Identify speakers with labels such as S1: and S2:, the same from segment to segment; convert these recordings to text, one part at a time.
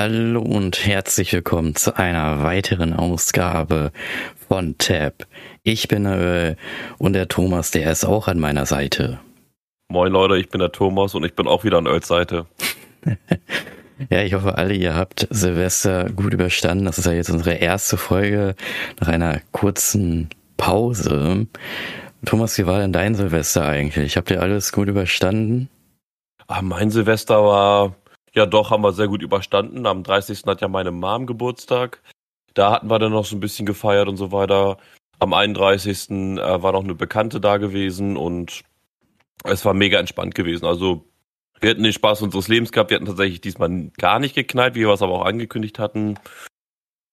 S1: Hallo und herzlich willkommen zu einer weiteren Ausgabe von Tab. Ich bin äh, und der Thomas, der ist auch an meiner Seite.
S2: Moin Leute, ich bin der Thomas und ich bin auch wieder an Öls Seite.
S1: ja, ich hoffe alle, ihr habt Silvester gut überstanden. Das ist ja jetzt unsere erste Folge nach einer kurzen Pause. Thomas, wie war denn dein Silvester eigentlich? Habt ihr alles gut überstanden?
S2: Ah, mein Silvester war ja, doch, haben wir sehr gut überstanden. Am 30. hat ja meine Mom Geburtstag. Da hatten wir dann noch so ein bisschen gefeiert und so weiter. Am 31. Äh, war noch eine Bekannte da gewesen und es war mega entspannt gewesen. Also wir hatten den Spaß unseres Lebens gehabt. Wir hatten tatsächlich diesmal gar nicht geknallt, wie wir es aber auch angekündigt hatten.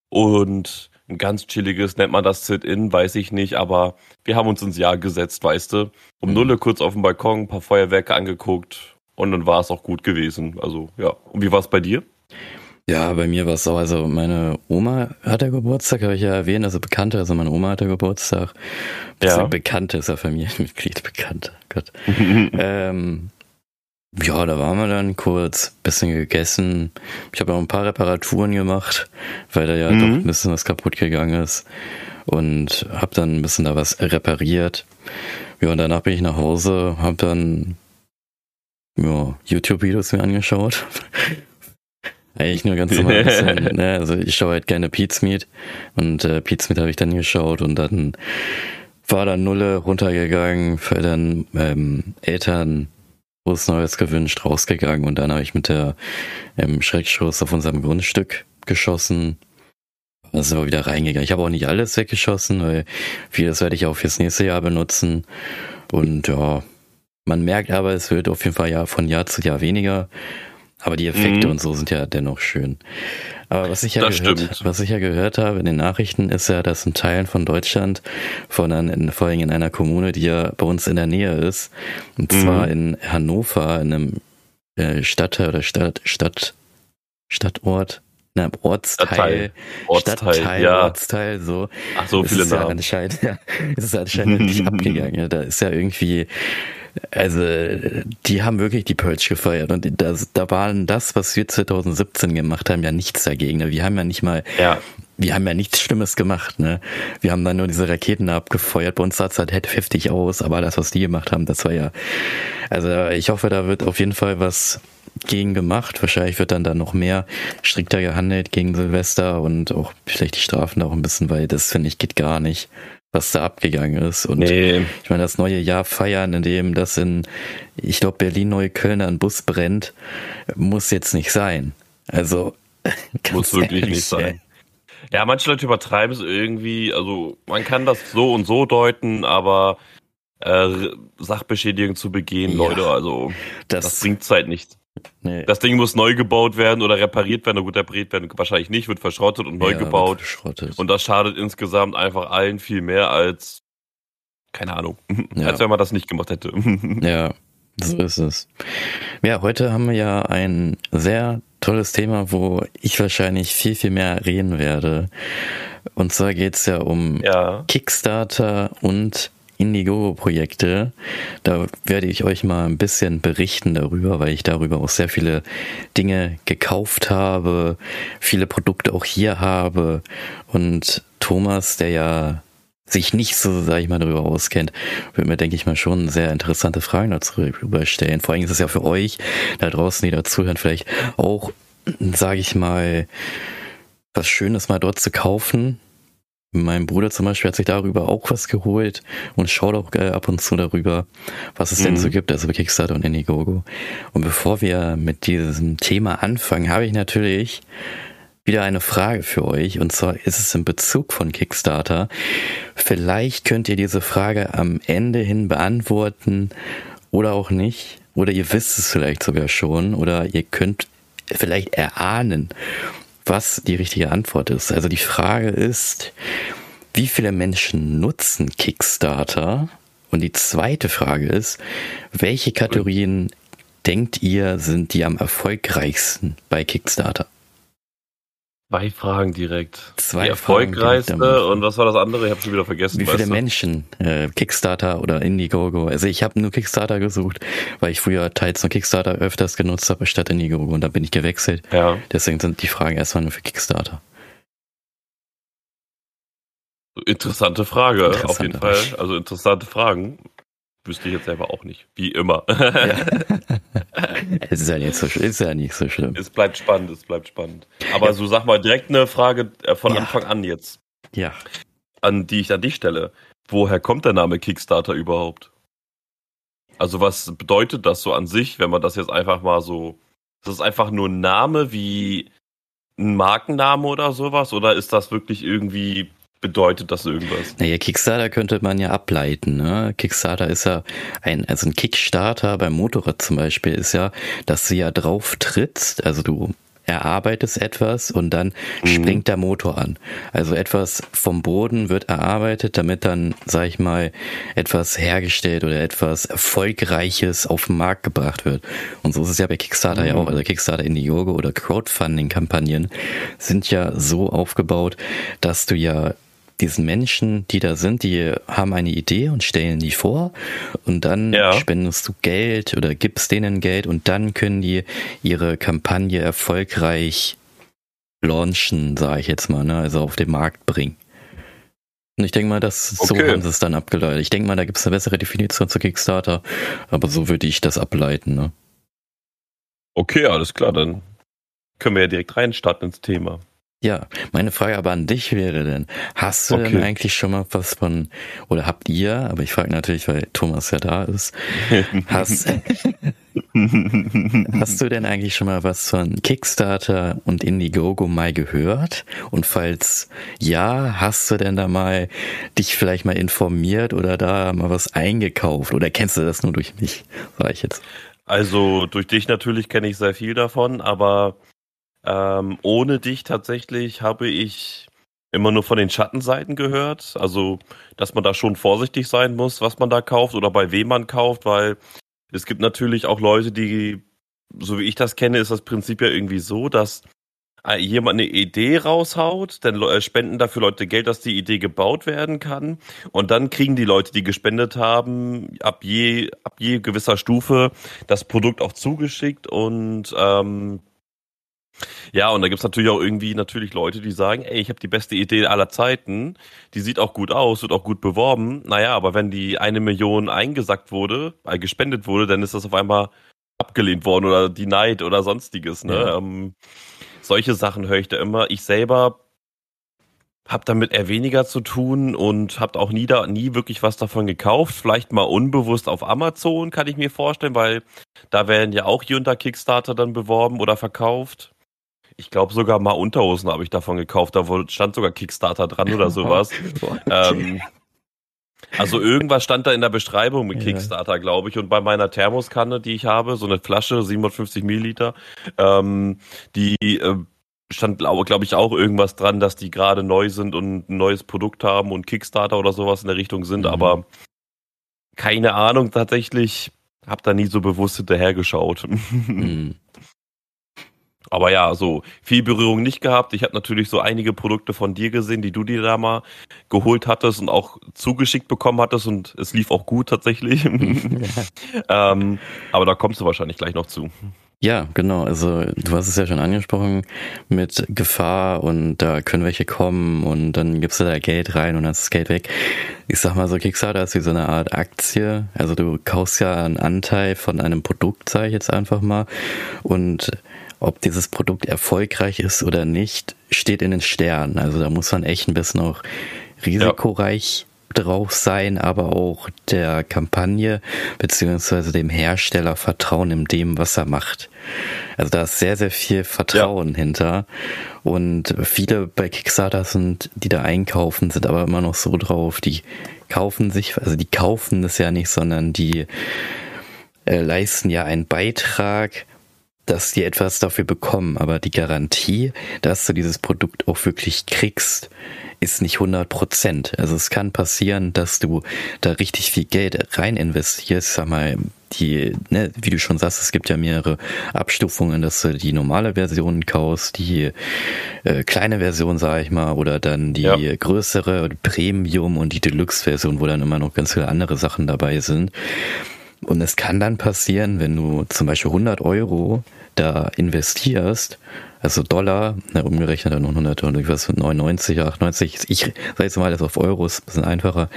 S2: Und ein ganz chilliges, nennt man das Sit-In, weiß ich nicht, aber wir haben uns ins Jahr gesetzt, weißt du. Um mhm. Nulle kurz auf dem Balkon, ein paar Feuerwerke angeguckt, und dann war es auch gut gewesen. Also ja. Und wie war es bei dir?
S1: Ja, bei mir war es so, also meine Oma hatte Geburtstag, habe ich ja erwähnt, also Bekannte, also meine Oma hatte Geburtstag. Ja. Bekannte ist ja Familienmitglied, Bekannte, Gott. ähm, ja, da waren wir dann kurz, bisschen gegessen. Ich habe auch ein paar Reparaturen gemacht, weil da ja mhm. doch ein bisschen was kaputt gegangen ist. Und habe dann ein bisschen da was repariert. Ja, und danach bin ich nach Hause, habe dann ja, YouTube-Videos mir angeschaut. Eigentlich nur ganz normal. Bisschen, ne? Also ich schaue halt gerne Pete's Meat und äh, Pete's Meat habe ich dann geschaut und dann war dann Nulle runtergegangen, für dann ähm, Eltern groß Neues gewünscht, rausgegangen und dann habe ich mit der ähm, Schreckschuss auf unserem Grundstück geschossen. Also wieder reingegangen. Ich habe auch nicht alles weggeschossen, weil vieles werde ich auch fürs nächste Jahr benutzen. Und ja, man merkt aber, es wird auf jeden Fall ja von Jahr zu Jahr weniger. Aber die Effekte mhm. und so sind ja dennoch schön. Aber was ich ja gehört, was ich ja gehört habe in den Nachrichten, ist ja, dass in Teilen von Deutschland, von in, vor allem in einer Kommune, die ja bei uns in der Nähe ist, und mhm. zwar in Hannover, in einem äh, Stadtteil oder Stadt, Stadt, Stadtort, na, Ortsteil, Ortsteil, Stadtteil, ja. Ortsteil, so.
S2: Ach so, viele
S1: ist
S2: Namen.
S1: Ja anscheinend, ja, ist es anscheinend nicht abgegangen. Ja. Da ist ja irgendwie also, die haben wirklich die Purge gefeiert und das, da waren das, was wir 2017 gemacht haben, ja nichts dagegen. Wir haben ja nicht mal, ja. wir haben ja nichts Schlimmes gemacht, ne? Wir haben dann nur diese Raketen abgefeuert. Bei uns sah es halt heftig aus, aber das, was die gemacht haben, das war ja, also ich hoffe, da wird auf jeden Fall was gegen gemacht. Wahrscheinlich wird dann da noch mehr strikter gehandelt gegen Silvester und auch vielleicht die Strafen da auch ein bisschen, weil das finde ich geht gar nicht was da abgegangen ist. Und nee. ich meine, das neue Jahr feiern, in dem das in, ich glaube, Berlin-Neukölln ein Bus brennt, muss jetzt nicht sein. Also
S2: muss wirklich ehrlich, nicht sein. Ja, manche Leute übertreiben es irgendwie. Also man kann das so und so deuten, aber äh, Sachbeschädigung zu begehen, ja, Leute, also das, das bringt Zeit nichts. Nee. Das Ding muss neu gebaut werden oder repariert werden. Na gut, repariert werden wahrscheinlich nicht, wird verschrottet und neu ja, gebaut. Und das schadet insgesamt einfach allen viel mehr als, keine Ahnung, ja. als wenn man das nicht gemacht hätte.
S1: ja, so ist es. Ja, heute haben wir ja ein sehr tolles Thema, wo ich wahrscheinlich viel, viel mehr reden werde. Und zwar geht's ja um ja. Kickstarter und Indiegogo-Projekte. Da werde ich euch mal ein bisschen berichten darüber, weil ich darüber auch sehr viele Dinge gekauft habe, viele Produkte auch hier habe. Und Thomas, der ja sich nicht so, sag ich mal, darüber auskennt, wird mir, denke ich mal, schon sehr interessante Fragen dazu stellen. Vor allem ist es ja für euch da draußen, die dazuhören, vielleicht auch, sage ich mal, was Schönes mal dort zu kaufen, mein Bruder zum Beispiel hat sich darüber auch was geholt und schaut auch äh, ab und zu darüber, was es mhm. denn so gibt, also Kickstarter und Indiegogo. Und bevor wir mit diesem Thema anfangen, habe ich natürlich wieder eine Frage für euch. Und zwar ist es in Bezug von Kickstarter. Vielleicht könnt ihr diese Frage am Ende hin beantworten oder auch nicht. Oder ihr wisst es vielleicht sogar schon. Oder ihr könnt vielleicht erahnen, was die richtige Antwort ist. Also die Frage ist, wie viele Menschen nutzen Kickstarter? Und die zweite Frage ist, welche Kategorien denkt ihr sind die am erfolgreichsten bei Kickstarter?
S2: Zwei Fragen direkt.
S1: Zwei
S2: die erfolgreichste und was war das andere? Ich habe schon wieder vergessen.
S1: Wie viele Menschen äh, Kickstarter oder Indiegogo? Also ich habe nur Kickstarter gesucht, weil ich früher teils nur Kickstarter öfters genutzt habe statt Indiegogo und da bin ich gewechselt.
S2: Ja.
S1: Deswegen sind die Fragen erstmal nur für Kickstarter.
S2: Interessante Frage, interessante auf jeden Fall. Also interessante Fragen. Wüsste ich jetzt selber auch nicht. Wie immer. Ja.
S1: es ist ja, nicht so, ist ja nicht so schlimm.
S2: Es bleibt spannend, es bleibt spannend. Aber ja. so sag mal direkt eine Frage äh, von ja. Anfang an jetzt.
S1: Ja.
S2: An die ich an dich stelle. Woher kommt der Name Kickstarter überhaupt? Also was bedeutet das so an sich, wenn man das jetzt einfach mal so. Ist das einfach nur ein Name wie ein Markenname oder sowas? Oder ist das wirklich irgendwie bedeutet das irgendwas?
S1: Naja, Kickstarter könnte man ja ableiten. Ne? Kickstarter ist ja ein, also ein Kickstarter beim Motorrad zum Beispiel ist ja, dass du ja drauf trittst, also du erarbeitest etwas und dann mhm. springt der Motor an. Also etwas vom Boden wird erarbeitet, damit dann, sag ich mal, etwas hergestellt oder etwas Erfolgreiches auf den Markt gebracht wird. Und so ist es ja bei Kickstarter mhm. ja auch. Also Kickstarter Indiegogo oder Crowdfunding-Kampagnen sind ja so aufgebaut, dass du ja diesen Menschen, die da sind, die haben eine Idee und stellen die vor und dann ja. spendest du Geld oder gibst denen Geld und dann können die ihre Kampagne erfolgreich launchen, sage ich jetzt mal, ne? also auf den Markt bringen. Und ich denke mal, dass okay. so haben sie es dann abgeleitet. Ich denke mal, da gibt es eine bessere Definition zu Kickstarter, aber so würde ich das ableiten. Ne?
S2: Okay, alles klar, dann können wir ja direkt reinstarten ins Thema.
S1: Ja, meine Frage aber an dich wäre denn, hast du okay. denn eigentlich schon mal was von, oder habt ihr, aber ich frage natürlich, weil Thomas ja da ist, hast, hast du denn eigentlich schon mal was von Kickstarter und Indiegogo mal gehört? Und falls ja, hast du denn da mal dich vielleicht mal informiert oder da mal was eingekauft? Oder kennst du das nur durch mich, sag ich jetzt?
S2: Also durch dich natürlich kenne ich sehr viel davon, aber ähm, ohne dich tatsächlich habe ich immer nur von den Schattenseiten gehört. Also, dass man da schon vorsichtig sein muss, was man da kauft oder bei wem man kauft, weil es gibt natürlich auch Leute, die, so wie ich das kenne, ist das Prinzip ja irgendwie so, dass äh, jemand eine Idee raushaut, dann äh, spenden dafür Leute Geld, dass die Idee gebaut werden kann. Und dann kriegen die Leute, die gespendet haben, ab je, ab je gewisser Stufe das Produkt auch zugeschickt und ähm, ja, und da gibt's natürlich auch irgendwie natürlich Leute, die sagen, ey, ich habe die beste Idee aller Zeiten, die sieht auch gut aus, wird auch gut beworben. Naja, aber wenn die eine Million eingesackt wurde, äh, gespendet wurde, dann ist das auf einmal abgelehnt worden oder die Neid oder sonstiges. Ne? Ja. Ähm, solche Sachen höre ich da immer. Ich selber habe damit eher weniger zu tun und habe auch nie, da, nie wirklich was davon gekauft. Vielleicht mal unbewusst auf Amazon, kann ich mir vorstellen, weil da werden ja auch hier unter Kickstarter dann beworben oder verkauft. Ich glaube sogar mal Unterhosen habe ich davon gekauft. Da stand sogar Kickstarter dran oder sowas. ähm, also irgendwas stand da in der Beschreibung mit Kickstarter, glaube ich. Und bei meiner Thermoskanne, die ich habe, so eine Flasche, 750 Milliliter, ähm, die äh, stand, glaube glaub ich, auch irgendwas dran, dass die gerade neu sind und ein neues Produkt haben und Kickstarter oder sowas in der Richtung sind. Mhm. Aber keine Ahnung tatsächlich. Hab da nie so bewusst hinterhergeschaut. Mhm. Aber ja, so viel Berührung nicht gehabt. Ich habe natürlich so einige Produkte von dir gesehen, die du dir da mal geholt hattest und auch zugeschickt bekommen hattest und es lief auch gut tatsächlich. ähm, aber da kommst du wahrscheinlich gleich noch zu.
S1: Ja, genau. Also du hast es ja schon angesprochen mit Gefahr und da können welche kommen und dann gibst du da Geld rein und dann ist das Geld weg. Ich sag mal so, Kickstarter ist wie so eine Art Aktie. Also du kaufst ja einen Anteil von einem Produkt, sage ich jetzt einfach mal. Und ob dieses Produkt erfolgreich ist oder nicht, steht in den Sternen. Also da muss man echt ein bisschen auch risikoreich ja. drauf sein, aber auch der Kampagne beziehungsweise dem Hersteller vertrauen in dem, was er macht. Also da ist sehr, sehr viel Vertrauen ja. hinter. Und viele bei Kickstarter sind, die da einkaufen, sind aber immer noch so drauf, die kaufen sich, also die kaufen das ja nicht, sondern die äh, leisten ja einen Beitrag dass die etwas dafür bekommen, aber die Garantie, dass du dieses Produkt auch wirklich kriegst, ist nicht 100 Prozent. Also es kann passieren, dass du da richtig viel Geld rein investierst, sag mal, die, ne, wie du schon sagst, es gibt ja mehrere Abstufungen, dass du die normale Version kaufst, die äh, kleine Version, sage ich mal, oder dann die ja. größere, Premium und die Deluxe-Version, wo dann immer noch ganz viele andere Sachen dabei sind. Und es kann dann passieren, wenn du zum Beispiel 100 Euro da investierst, also Dollar, ne, umgerechnet dann noch 100 und irgendwas 99, 98, ich sage jetzt mal das auf Euros, ein bisschen einfacher.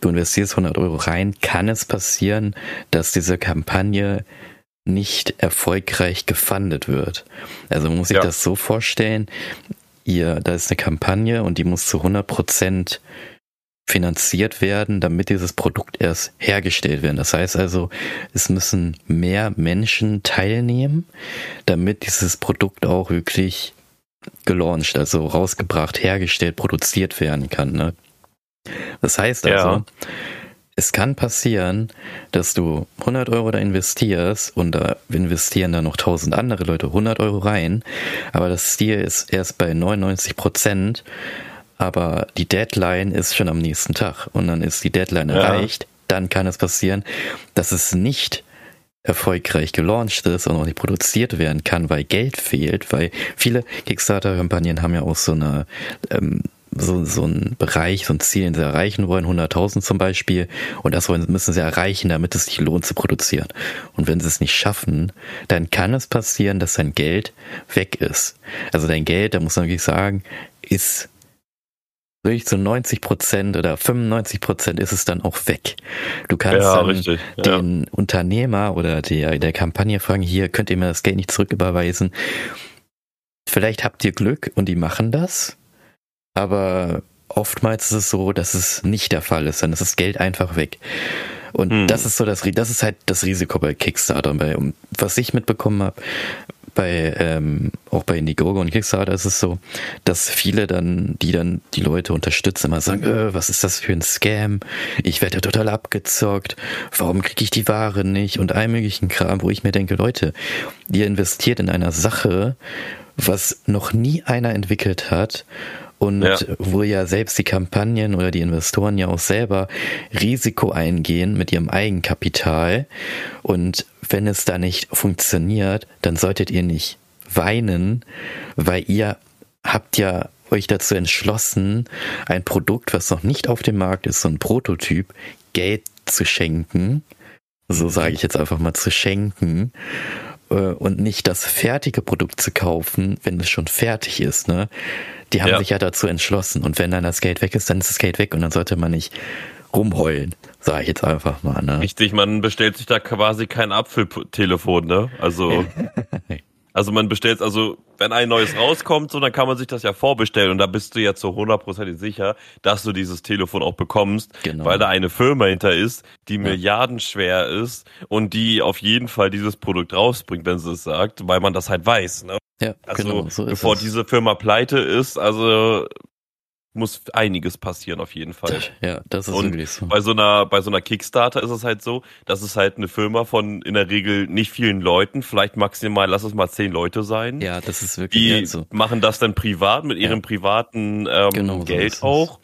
S1: Du investierst 100 Euro rein, kann es passieren, dass diese Kampagne nicht erfolgreich gefundet wird. Also man muss sich ja. das so vorstellen, ihr, da ist eine Kampagne und die muss zu 100 Prozent finanziert werden, damit dieses Produkt erst hergestellt werden. Das heißt also, es müssen mehr Menschen teilnehmen, damit dieses Produkt auch wirklich gelauncht, also rausgebracht, hergestellt, produziert werden kann. Ne? Das heißt also, ja. es kann passieren, dass du 100 Euro da investierst und da investieren dann noch 1000 andere Leute 100 Euro rein, aber das Ziel ist erst bei 99 Prozent aber die Deadline ist schon am nächsten Tag und dann ist die Deadline ja. erreicht, dann kann es passieren, dass es nicht erfolgreich gelauncht ist und auch nicht produziert werden kann, weil Geld fehlt, weil viele Kickstarter-Kampagnen haben ja auch so eine ähm, so, so ein Bereich, so ein Ziel, den sie erreichen wollen, 100.000 zum Beispiel, und das wollen, müssen sie erreichen, damit es sich lohnt zu produzieren. Und wenn sie es nicht schaffen, dann kann es passieren, dass dein Geld weg ist. Also dein Geld, da muss man wirklich sagen, ist wirklich zu 90 Prozent oder 95 Prozent ist es dann auch weg. Du kannst ja, dann ja. den Unternehmer oder der, der Kampagne fragen, hier könnt ihr mir das Geld nicht zurücküberweisen. Vielleicht habt ihr Glück und die machen das, aber oftmals ist es so, dass es nicht der Fall ist, dann ist das Geld einfach weg. Und hm. das ist so das, das ist halt das Risiko bei Kickstarter. Bei, was ich mitbekommen habe, bei ähm, auch bei Indiegogo und Kickstarter ist es so, dass viele dann, die dann die Leute unterstützen, immer sagen, äh, was ist das für ein Scam? Ich werde total abgezockt. Warum kriege ich die Ware nicht? Und all möglichen Kram, wo ich mir denke, Leute, ihr investiert in einer Sache, was noch nie einer entwickelt hat und ja. wo ja selbst die Kampagnen oder die Investoren ja auch selber Risiko eingehen mit ihrem Eigenkapital. Und wenn es da nicht funktioniert, dann solltet ihr nicht weinen, weil ihr habt ja euch dazu entschlossen, ein Produkt, was noch nicht auf dem Markt ist, so ein Prototyp, Geld zu schenken. So sage ich jetzt einfach mal zu schenken äh, und nicht das fertige Produkt zu kaufen, wenn es schon fertig ist. Ne? Die haben ja. sich ja dazu entschlossen. Und wenn dann das Geld weg ist, dann ist das Geld weg und dann sollte man nicht rumheulen, sage ich jetzt einfach mal. Ne?
S2: Richtig, man bestellt sich da quasi kein Apfeltelefon, ne? Also Also man bestellt, also wenn ein neues rauskommt, so dann kann man sich das ja vorbestellen und da bist du jetzt so hundertprozentig sicher, dass du dieses Telefon auch bekommst, genau. weil da eine Firma hinter ist, die ja. milliardenschwer ist und die auf jeden Fall dieses Produkt rausbringt, wenn sie es sagt, weil man das halt weiß. Ne? Ja, also genau, so bevor es. diese Firma pleite ist, also muss einiges passieren auf jeden Fall.
S1: Ja, das ist
S2: und
S1: wirklich so.
S2: Bei so einer bei so einer Kickstarter ist es halt so, dass es halt eine Firma von in der Regel nicht vielen Leuten, vielleicht maximal lass es mal zehn Leute sein.
S1: Ja, das ist wirklich
S2: die so. machen das dann privat mit ihrem ja. privaten ähm, genau, Geld so auch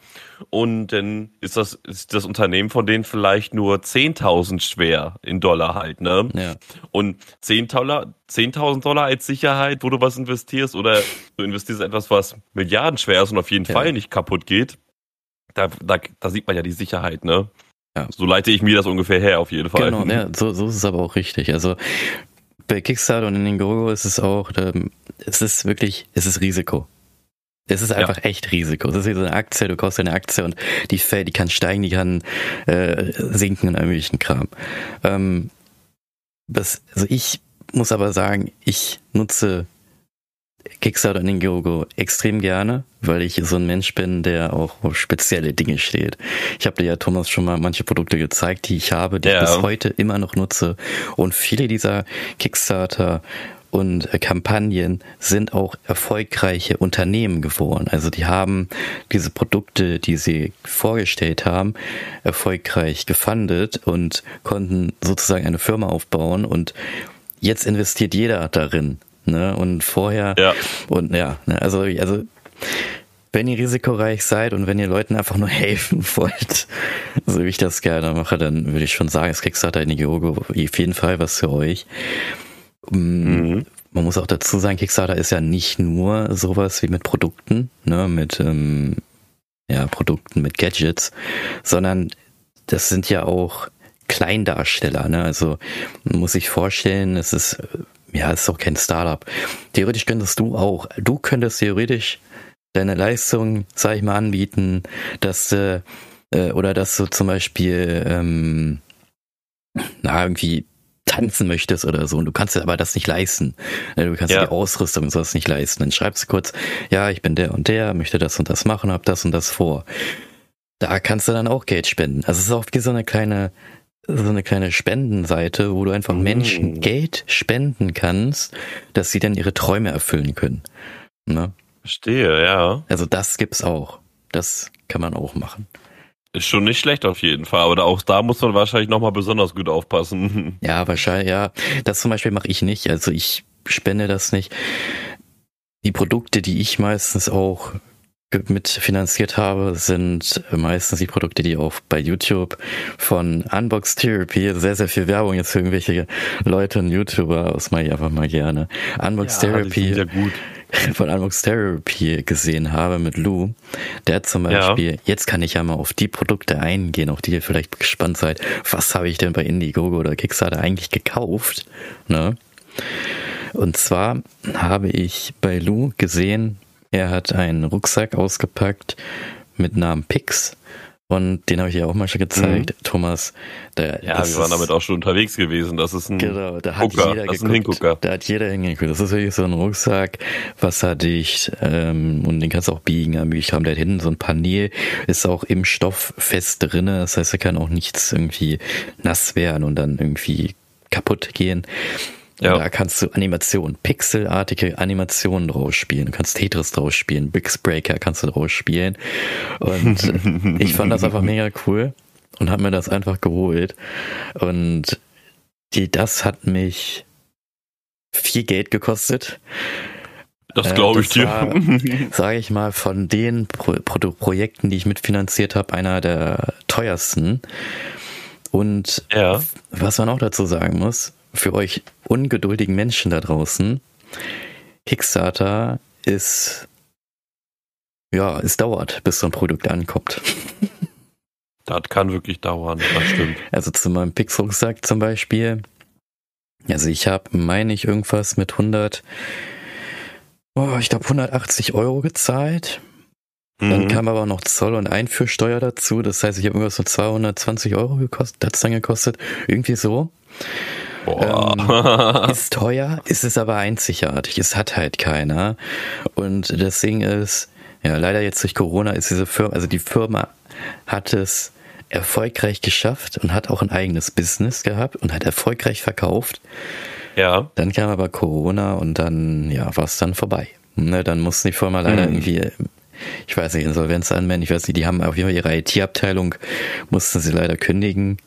S2: und dann ist das, ist das Unternehmen von denen vielleicht nur 10.000 schwer in Dollar halt, ne? Ja. Und 10.000 Dollar, 10.000 Dollar als Sicherheit, wo du was investierst oder du investierst etwas, was Milliarden schwer ist und auf jeden ja. Fall nicht kaputt geht, da, da, da sieht man ja die Sicherheit, ne? Ja. So leite ich mir das ungefähr her, auf jeden Fall.
S1: Genau, ja, so, so ist es aber auch richtig. Also bei Kickstarter und in den Indiegogo ist es auch, es ist wirklich, es ist Risiko. Es ist einfach ja. echt Risiko. Es ist wie so eine Aktie, du kaufst eine Aktie und die fällt, die kann steigen, die kann äh, sinken in einem möglichen Kram. Ähm, das, also ich muss aber sagen, ich nutze Kickstarter und Indiegogo extrem gerne, weil ich so ein Mensch bin, der auch auf spezielle Dinge steht. Ich habe dir ja Thomas schon mal manche Produkte gezeigt, die ich habe, die ja. ich bis heute immer noch nutze. Und viele dieser Kickstarter und äh, Kampagnen sind auch erfolgreiche Unternehmen geworden. Also die haben diese Produkte, die sie vorgestellt haben, erfolgreich gefundet und konnten sozusagen eine Firma aufbauen und jetzt investiert jeder darin. Ne? Und vorher ja. und ja, ne? also, also wenn ihr risikoreich seid und wenn ihr Leuten einfach nur helfen wollt, so wie ich das gerne mache, dann würde ich schon sagen, ist Kickstarter in Indiegogo auf jeden Fall was für euch. Mhm. Man muss auch dazu sagen, Kickstarter ist ja nicht nur sowas wie mit Produkten, ne, mit ähm, ja, Produkten, mit Gadgets, sondern das sind ja auch Kleindarsteller, ne? Also muss sich vorstellen, es ist ja, es ist auch kein Startup. Theoretisch könntest du auch, du könntest theoretisch deine Leistung, sag ich mal, anbieten, dass du, äh, oder dass du zum Beispiel, ähm, na, irgendwie tanzen möchtest oder so und du kannst aber das nicht leisten. Du kannst ja. die Ausrüstung und sowas nicht leisten. Dann schreibst du kurz, ja, ich bin der und der, möchte das und das machen, hab das und das vor. Da kannst du dann auch Geld spenden. Also es ist auch wie so eine kleine, so eine kleine Spendenseite, wo du einfach mm. Menschen Geld spenden kannst, dass sie dann ihre Träume erfüllen können. Ne?
S2: Verstehe, ja.
S1: Also das gibt's auch. Das kann man auch machen.
S2: Ist schon nicht schlecht auf jeden Fall, aber auch da muss man wahrscheinlich nochmal besonders gut aufpassen.
S1: Ja, wahrscheinlich, ja. Das zum Beispiel mache ich nicht. Also ich spende das nicht. Die Produkte, die ich meistens auch mitfinanziert habe, sind meistens die Produkte, die auch bei YouTube von Unbox Therapy, sehr, sehr viel Werbung jetzt für irgendwelche Leute und YouTuber, das mache ich einfach mal gerne. Unbox ja, Therapy von Unbox Therapy gesehen habe mit Lou, der zum Beispiel, ja. jetzt kann ich ja mal auf die Produkte eingehen, auf die ihr vielleicht gespannt seid. Was habe ich denn bei Indiegogo oder Kickstarter eigentlich gekauft? Ne? Und zwar habe ich bei Lou gesehen, er hat einen Rucksack ausgepackt mit Namen Pix. Und den habe ich ja auch mal schon gezeigt, mhm. Thomas.
S2: Der, ja, wir waren damit auch schon unterwegs gewesen. Das ist ein
S1: genau, da hat jeder das ist ein Hingucker. Da hat jeder hingeguckt. Das ist wirklich so ein Rucksack, wasserdicht ähm, und den kannst du auch biegen, ermöglicht haben. Der hat hinten so ein Panel, ist auch im Stoff fest drinne. Das heißt, er kann auch nichts irgendwie nass werden und dann irgendwie kaputt gehen. Ja. Da kannst du Animationen, pixelartige Animationen draus spielen. Du kannst Tetris draus spielen, Bricks Breaker kannst du draus spielen. Und ich fand das einfach mega cool und habe mir das einfach geholt. Und die, das hat mich viel Geld gekostet.
S2: Das äh, glaube ich dir.
S1: Sage ich mal, von den Pro Pro Projekten, die ich mitfinanziert habe, einer der teuersten. Und ja. was man auch dazu sagen muss, für euch ungeduldigen Menschen da draußen, Kickstarter ist, ja, es dauert, bis so ein Produkt ankommt.
S2: Das kann wirklich dauern, das stimmt.
S1: Also zu meinem Pix-Rucksack zum Beispiel. Also ich habe, meine ich, irgendwas mit 100, oh, ich glaube 180 Euro gezahlt. Dann mhm. kam aber noch Zoll und Einführsteuer dazu. Das heißt, ich habe irgendwas so 220 Euro gekostet, hat es dann gekostet. Irgendwie so. Ähm, ist teuer, ist es aber einzigartig. Es hat halt keiner. Und das Ding ist, ja, leider jetzt durch Corona ist diese Firma, also die Firma hat es erfolgreich geschafft und hat auch ein eigenes Business gehabt und hat erfolgreich verkauft. Ja. Dann kam aber Corona und dann, ja, war es dann vorbei. Ne, dann musste die Firma leider mhm. irgendwie, ich weiß nicht, Insolvenz anmelden, ich weiß nicht, die haben auf jeden Fall ihre IT-Abteilung, mussten sie leider kündigen.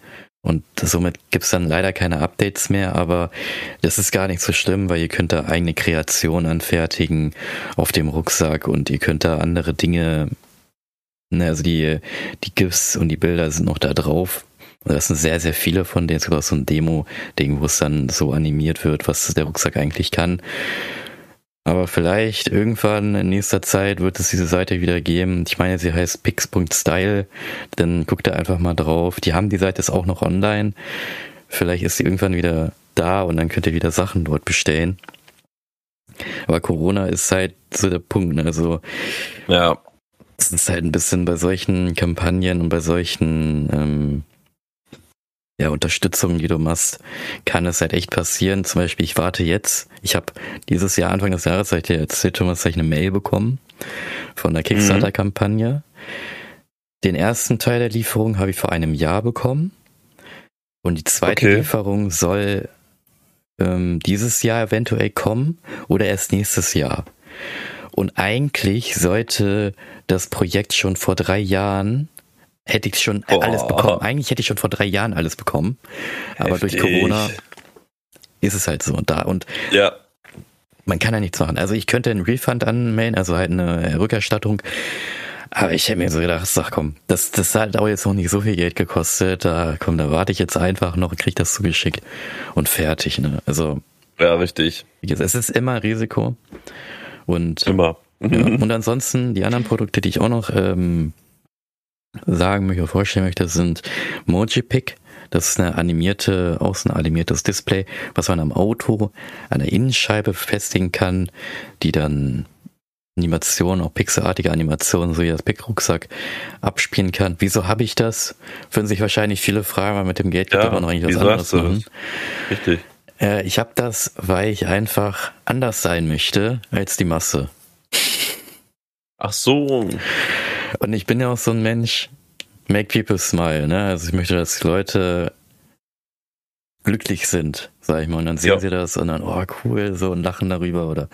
S1: Und somit gibt's dann leider keine Updates mehr, aber das ist gar nicht so schlimm, weil ihr könnt da eigene Kreation anfertigen auf dem Rucksack und ihr könnt da andere Dinge, ne, also die, die GIFs und die Bilder sind noch da drauf. Und das sind sehr, sehr viele von denen, sogar so ein Demo-Ding, wo es dann so animiert wird, was der Rucksack eigentlich kann. Aber vielleicht irgendwann in nächster Zeit wird es diese Seite wieder geben. Ich meine, sie heißt pix.style. Dann guckt da einfach mal drauf. Die haben die Seite ist auch noch online. Vielleicht ist sie irgendwann wieder da und dann könnt ihr wieder Sachen dort bestellen. Aber Corona ist halt so der Punkt. Ne? Also ja, es ist halt ein bisschen bei solchen Kampagnen und bei solchen ähm, ja, Unterstützung, die du machst, kann es halt echt passieren. Zum Beispiel, ich warte jetzt, ich habe dieses Jahr, Anfang des Jahres, habe ich dir erzählt, Thomas, habe ich eine Mail bekommen von der Kickstarter-Kampagne. Den ersten Teil der Lieferung habe ich vor einem Jahr bekommen. Und die zweite okay. Lieferung soll ähm, dieses Jahr eventuell kommen oder erst nächstes Jahr. Und eigentlich sollte das Projekt schon vor drei Jahren hätte ich schon Boah. alles bekommen. Eigentlich hätte ich schon vor drei Jahren alles bekommen. Aber Heftig. durch Corona ist es halt so und da. Und
S2: ja.
S1: man kann ja nichts machen. Also ich könnte einen Refund anmelden, also halt eine Rückerstattung. Aber ich hätte mir so gedacht, sag komm, das, das hat auch jetzt noch nicht so viel Geld gekostet. Da komm, da warte ich jetzt einfach noch und krieg das zugeschickt und fertig, ne? Also.
S2: Ja, richtig.
S1: Es ist immer Risiko. Und,
S2: immer.
S1: ja, und ansonsten, die anderen Produkte, die ich auch noch ähm, sagen möchte, vorstellen möchte, sind Mojipick. Das ist eine animierte, außen animiertes Display, was man am Auto an der Innenscheibe befestigen kann, die dann Animationen, auch pixelartige Animationen, so wie das Pickrucksack abspielen kann. Wieso habe ich das? Würden sich wahrscheinlich viele fragen, weil mit dem Geld
S2: ja, kann man noch eigentlich was anderes machen. Richtig.
S1: Äh, ich habe das, weil ich einfach anders sein möchte als die Masse.
S2: Ach so.
S1: Und ich bin ja auch so ein Mensch, make people smile, ne? Also ich möchte, dass Leute glücklich sind, sag ich mal. Und dann sehen ja. sie das und dann, oh cool, so und lachen darüber oder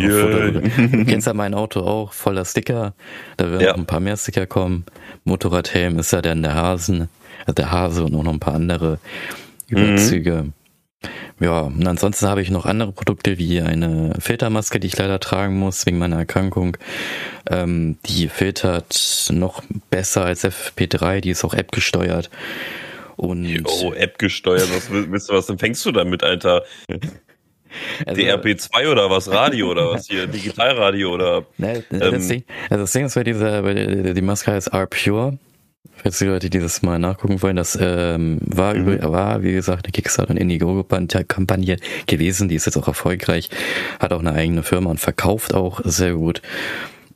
S1: yeah. Du kennst ja mein Auto auch, voller Sticker. Da werden ja. noch ein paar mehr Sticker kommen. Motorradhelm ist ja dann der Hasen, also der Hase und noch ein paar andere Überzüge. Mhm. Ja, und ansonsten habe ich noch andere Produkte wie eine Filtermaske, die ich leider tragen muss wegen meiner Erkrankung. Ähm, die filtert noch besser als FP3, die ist auch App gesteuert. Und
S2: oh, App gesteuert, was willst du, was empfängst du damit, Alter? Also, DRP2 oder was? Radio oder was hier? Digitalradio oder?
S1: Ne, ähm, das Ding, also das Ding ist bei dieser, die Maske heißt R-Pure Falls die Leute dieses Mal nachgucken wollen, das ähm, war, mhm. über, war, wie gesagt, eine Kickstarter- und Indiegogo-Kampagne gewesen. Die ist jetzt auch erfolgreich, hat auch eine eigene Firma und verkauft auch sehr gut.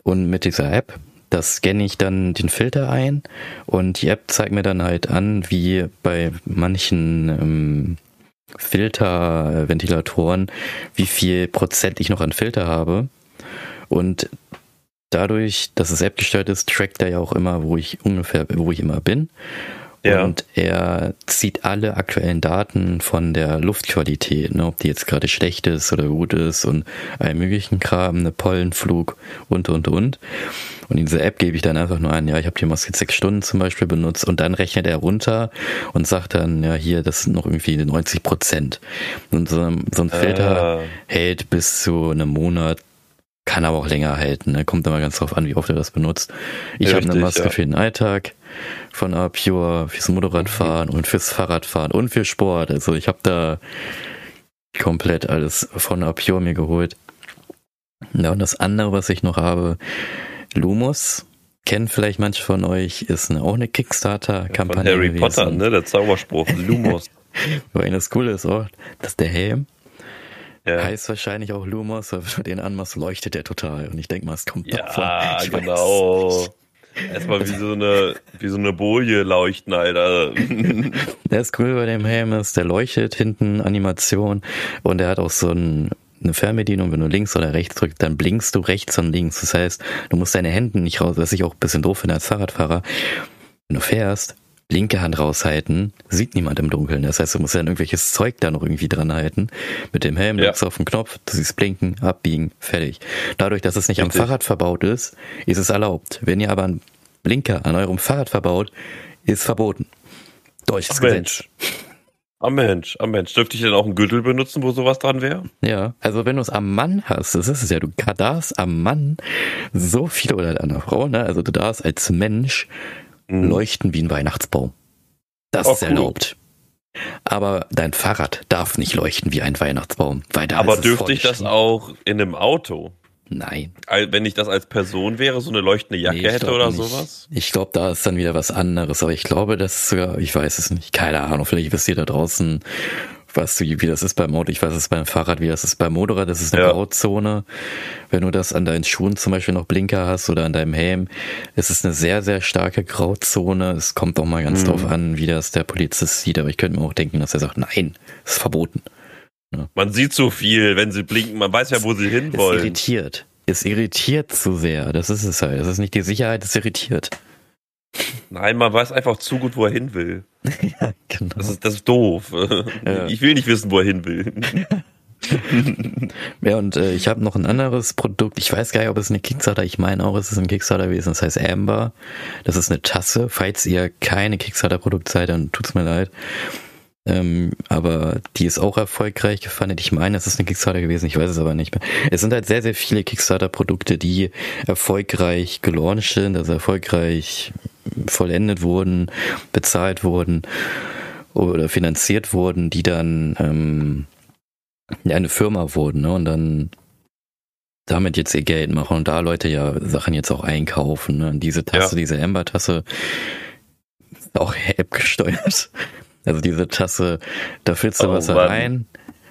S1: Und mit dieser App, das scanne ich dann den Filter ein und die App zeigt mir dann halt an, wie bei manchen ähm, Filterventilatoren, wie viel Prozent ich noch an Filter habe. Und dadurch, dass es App gesteuert ist, trackt er ja auch immer, wo ich ungefähr, wo ich immer bin. Ja. Und er zieht alle aktuellen Daten von der Luftqualität, ne, ob die jetzt gerade schlecht ist oder gut ist und allen möglichen Kram, eine Pollenflug und und und. Und in dieser App gebe ich dann einfach nur ein, ja, ich habe die Maske sechs Stunden zum Beispiel benutzt und dann rechnet er runter und sagt dann, ja, hier, das sind noch irgendwie 90 Prozent. Und so, so ein Filter äh. hält bis zu einem Monat kann aber auch länger halten, ne? kommt immer ganz drauf an, wie oft er das benutzt. Ich habe eine Maske ja. für den Alltag von Pure, fürs Motorradfahren und fürs Fahrradfahren und für Sport. Also ich habe da komplett alles von Pure mir geholt. Ja, und das andere, was ich noch habe, Lumos, kennen vielleicht manche von euch, ist eine, auch eine Kickstarter-Kampagne.
S2: Harry gewesen. Potter, ne? Der Zauberspruch, Lumos.
S1: Weil das Coole ist auch, dass der Helm ja. Heißt wahrscheinlich auch Lumos, weil wenn du den anmachst, leuchtet der total. Und ich denke mal, es kommt
S2: ja, davon. Ja, genau. Erstmal wie so eine, wie so eine Boje leuchten, Alter.
S1: Der ist cool bei dem Helm ist, der leuchtet hinten Animation und der hat auch so ein, eine Fernbedienung, wenn du links oder rechts drückst, dann blinkst du rechts und links. Das heißt, du musst deine Hände nicht raus, was ich auch ein bisschen doof finde als Fahrradfahrer. Wenn du fährst, linke Hand raushalten, sieht niemand im Dunkeln. Das heißt, du musst ja irgendwelches Zeug da noch irgendwie dran halten. Mit dem Helm ja. drückst auf den Knopf, du siehst blinken, abbiegen, fertig. Dadurch, dass es nicht Richtig. am Fahrrad verbaut ist, ist es erlaubt. Wenn ihr aber einen Blinker an eurem Fahrrad verbaut, ist verboten. Deutsches Gesetz.
S2: Am Mensch, am Mensch. Dürfte ich denn auch einen Gürtel benutzen, wo sowas dran wäre?
S1: Ja, also wenn du es am Mann hast, das ist es ja, du darfst am Mann so viel oder an der Frau, ne? Also du darfst als Mensch mhm. leuchten wie ein Weihnachtsbaum. Das oh, ist erlaubt. Cool. Aber dein Fahrrad darf nicht leuchten wie ein Weihnachtsbaum. Weil da
S2: Aber dürfte ich das auch in einem Auto?
S1: Nein.
S2: Wenn ich das als Person wäre, so eine leuchtende Jacke nee, hätte oder nicht. sowas?
S1: Ich glaube, da ist dann wieder was anderes. Aber ich glaube, das sogar, ich weiß es nicht. Keine Ahnung. Vielleicht wisst ihr da draußen weißt du, wie das ist beim Auto, ich weiß es beim Fahrrad, wie das ist beim Motorrad, das ist eine ja. Grauzone. Wenn du das an deinen Schuhen zum Beispiel noch Blinker hast oder an deinem Helm, es ist eine sehr, sehr starke Grauzone. Es kommt auch mal ganz mhm. drauf an, wie das der Polizist sieht, aber ich könnte mir auch denken, dass er sagt, nein, ist verboten.
S2: Ja. Man sieht so viel, wenn sie blinken, man weiß ja, wo sie hinwollen.
S1: Es irritiert. Es irritiert zu sehr. Das ist es halt. Das ist nicht die Sicherheit, es irritiert.
S2: Nein, man weiß einfach zu gut, wo er hin will.
S1: ja, genau.
S2: Das ist, das ist doof. Ja. Ich will nicht wissen, wo er hin will.
S1: ja, und äh, ich habe noch ein anderes Produkt. Ich weiß gar nicht, ob es eine Kickstarter, ich meine auch, es ist ein Kickstarter gewesen. Das heißt Amber. Das ist eine Tasse. Falls ihr keine Kickstarter-Produkt seid, dann tut's mir leid. Ähm, aber die ist auch erfolgreich gefunden. Ich meine, es ist eine Kickstarter gewesen, ich weiß es aber nicht mehr. Es sind halt sehr, sehr viele Kickstarter-Produkte, die erfolgreich gelauncht sind, also erfolgreich vollendet wurden, bezahlt wurden oder finanziert wurden, die dann ähm, eine Firma wurden ne? und dann damit jetzt ihr Geld machen und da Leute ja Sachen jetzt auch einkaufen. Ne? Und diese Tasse, ja. diese Ember-Tasse, auch App gesteuert. Also diese Tasse, da füllst du oh, Wasser Mann. rein.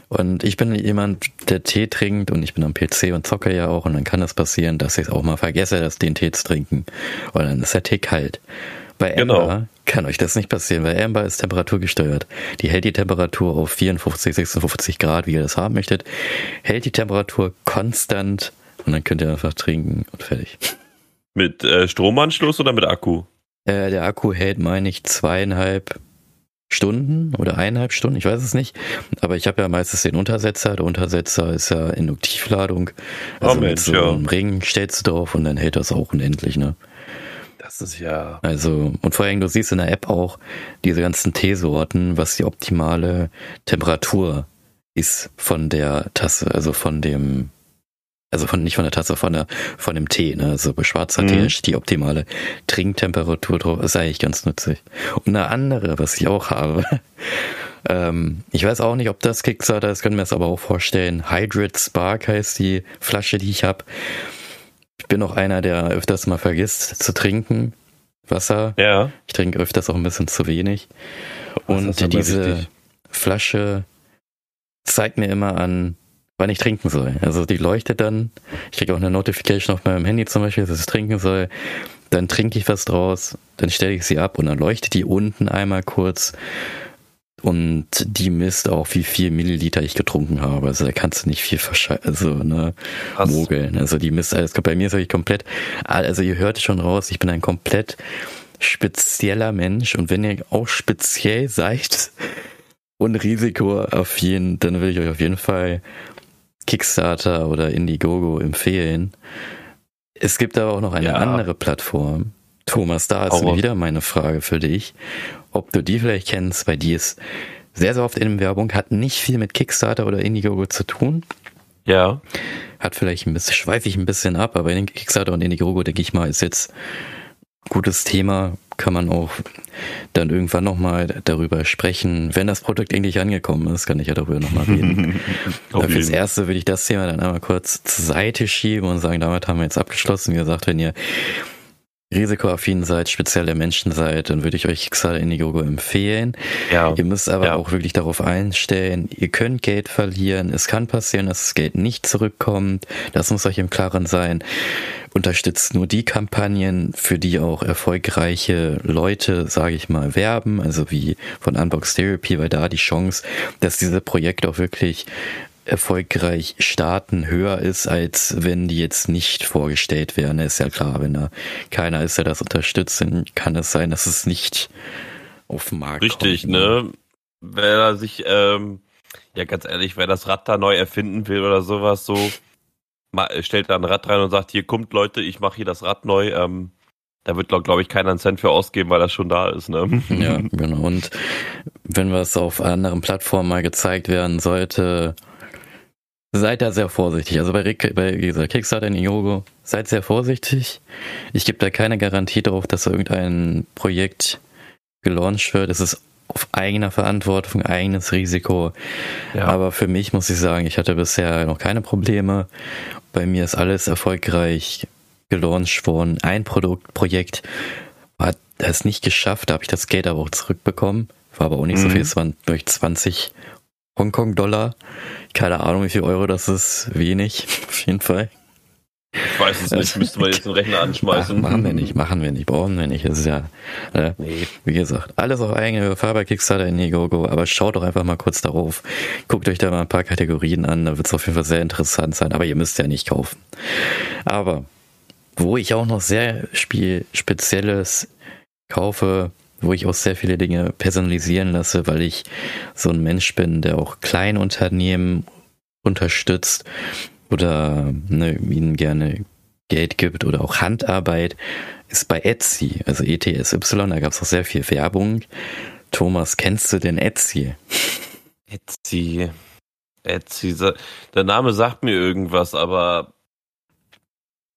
S1: Und ich bin jemand, der Tee trinkt und ich bin am PC und zocke ja auch und dann kann es das passieren, dass ich auch mal vergesse, dass den Tee zu trinken. Und dann ist der Tee kalt. Bei Amber genau. kann euch das nicht passieren, weil Amber ist temperaturgesteuert. Die hält die Temperatur auf 54, 56 Grad, wie ihr das haben möchtet. Hält die Temperatur konstant und dann könnt ihr einfach trinken und fertig.
S2: Mit äh, Stromanschluss oder mit Akku?
S1: Äh, der Akku hält, meine ich, zweieinhalb Stunden oder eineinhalb Stunden, ich weiß es nicht. Aber ich habe ja meistens den Untersetzer. Der Untersetzer ist ja Induktivladung. Also oh mit so einem ja. Ring stellst du drauf und dann hält das auch unendlich, ne?
S2: Das ist ja.
S1: Also, und vor allem, du siehst in der App auch diese ganzen Teesorten, was die optimale Temperatur ist von der Tasse, also von dem also von nicht von der Tasse, von der von dem Tee, ne? Also bei schwarzer mhm. Tee ist die optimale Trinktemperatur drauf, ist eigentlich ganz nützlich. Und eine andere, was ich auch habe, ähm, ich weiß auch nicht, ob das Kickstarter ist, können wir es aber auch vorstellen. Hydrate Spark heißt die Flasche, die ich habe. Ich bin auch einer, der öfters mal vergisst zu trinken. Wasser.
S2: Ja.
S1: Ich trinke öfters auch ein bisschen zu wenig. Und diese wichtig. Flasche zeigt mir immer an, wann ich trinken soll. Also die leuchtet dann. Ich kriege auch eine Notification auf meinem Handy zum Beispiel, dass ich trinken soll. Dann trinke ich was draus, dann stelle ich sie ab und dann leuchtet die unten einmal kurz. Und die misst auch, wie viel Milliliter ich getrunken habe. Also da kannst du nicht viel also, ne, Krass. mogeln. Also die misst alles. Bei mir ist wirklich komplett, also ihr hört schon raus, ich bin ein komplett spezieller Mensch. Und wenn ihr auch speziell seid und risikoaffin, dann will ich euch auf jeden Fall Kickstarter oder Indiegogo empfehlen. Es gibt aber auch noch eine ja. andere Plattform. Thomas, da ist wieder meine Frage für dich, ob du die vielleicht kennst, weil die ist sehr, sehr oft in Werbung, hat nicht viel mit Kickstarter oder Indiegogo zu tun.
S2: Ja.
S1: Hat vielleicht ein bisschen, schweife ich ein bisschen ab, aber in Kickstarter und Indiegogo, denke ich mal, ist jetzt gutes Thema, kann man auch dann irgendwann nochmal darüber sprechen. Wenn das Produkt endlich angekommen ist, kann ich ja darüber nochmal reden. Aber fürs Erste würde ich das Thema dann einmal kurz zur Seite schieben und sagen, damit haben wir jetzt abgeschlossen. Wie gesagt, wenn ihr risikoaffin seid, spezielle Menschen seid, dann würde ich euch Xal Indiegogo empfehlen. Ja. Ihr müsst aber ja. auch wirklich darauf einstellen, ihr könnt Geld verlieren. Es kann passieren, dass das Geld nicht zurückkommt. Das muss euch im Klaren sein. Unterstützt nur die Kampagnen, für die auch erfolgreiche Leute, sage ich mal, werben, also wie von Unbox Therapy, weil da die Chance, dass diese Projekte auch wirklich erfolgreich starten höher ist, als wenn die jetzt nicht vorgestellt werden. Ist ja klar, wenn da keiner ist, der das unterstützt, dann kann es sein, dass es nicht auf den Markt
S2: Richtig, kommt. Richtig, ne? Wenn er sich, ähm, ja ganz ehrlich, wer das Rad da neu erfinden will oder sowas, so, stellt da ein Rad rein und sagt, hier kommt Leute, ich mache hier das Rad neu, ähm, da wird, glaube glaub ich, keiner einen Cent für ausgeben, weil das schon da ist. Ne?
S1: Ja, genau. Und wenn was auf anderen Plattformen mal gezeigt werden sollte, Seid da sehr vorsichtig. Also bei, bei gesagt, Kickstarter in Yogo, seid sehr vorsichtig. Ich gebe da keine Garantie darauf, dass irgendein Projekt gelauncht wird. Es ist auf eigener Verantwortung, eigenes Risiko. Ja. Aber für mich muss ich sagen, ich hatte bisher noch keine Probleme. Bei mir ist alles erfolgreich gelauncht worden. Ein Produkt, Projekt hat es nicht geschafft, da habe ich das Geld aber auch zurückbekommen. War aber auch nicht mhm. so viel, es waren durch 20 Hongkong-Dollar. Keine Ahnung, wie viel Euro das ist. Wenig, auf jeden Fall.
S2: Ich weiß es nicht, müsste man jetzt den Rechner anschmeißen.
S1: Ach, machen wir nicht, machen wir nicht, brauchen wir nicht. Das ist ja, äh, nee. wie gesagt, alles auf eigene Gefahr bei Kickstarter in Indiegogo, aber schaut doch einfach mal kurz darauf. Guckt euch da mal ein paar Kategorien an, da wird es auf jeden Fall sehr interessant sein, aber ihr müsst ja nicht kaufen. Aber, wo ich auch noch sehr Spiel Spezielles kaufe, wo ich auch sehr viele Dinge personalisieren lasse, weil ich so ein Mensch bin, der auch Kleinunternehmen unterstützt oder ne, ihnen gerne Geld gibt oder auch Handarbeit, ist bei Etsy, also ETSY, da gab es auch sehr viel Werbung. Thomas, kennst du den Etsy?
S2: Etsy. Etsy. Der Name sagt mir irgendwas, aber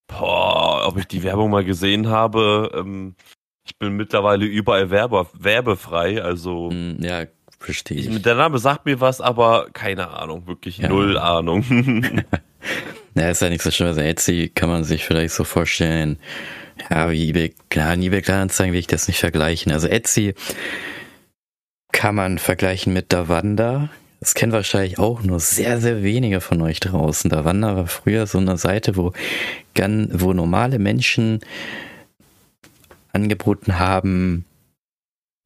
S2: boah, ob ich die Werbung mal gesehen habe, ähm, ich bin mittlerweile überall werbe, werbefrei, also.
S1: Hm, ja, verstehe ich.
S2: Der Name sagt mir was, aber keine Ahnung, wirklich ja. null Ahnung.
S1: ja, ist ja nicht so schlimm. Also Etsy kann man sich vielleicht so vorstellen, ja, wie eBay, klar, eBay Kleinanzeigen will ich das nicht vergleichen. Also Etsy kann man vergleichen mit Davanda. Das kennen wahrscheinlich auch nur sehr, sehr wenige von euch draußen. Davanda war früher so eine Seite, wo, wo normale Menschen angeboten haben,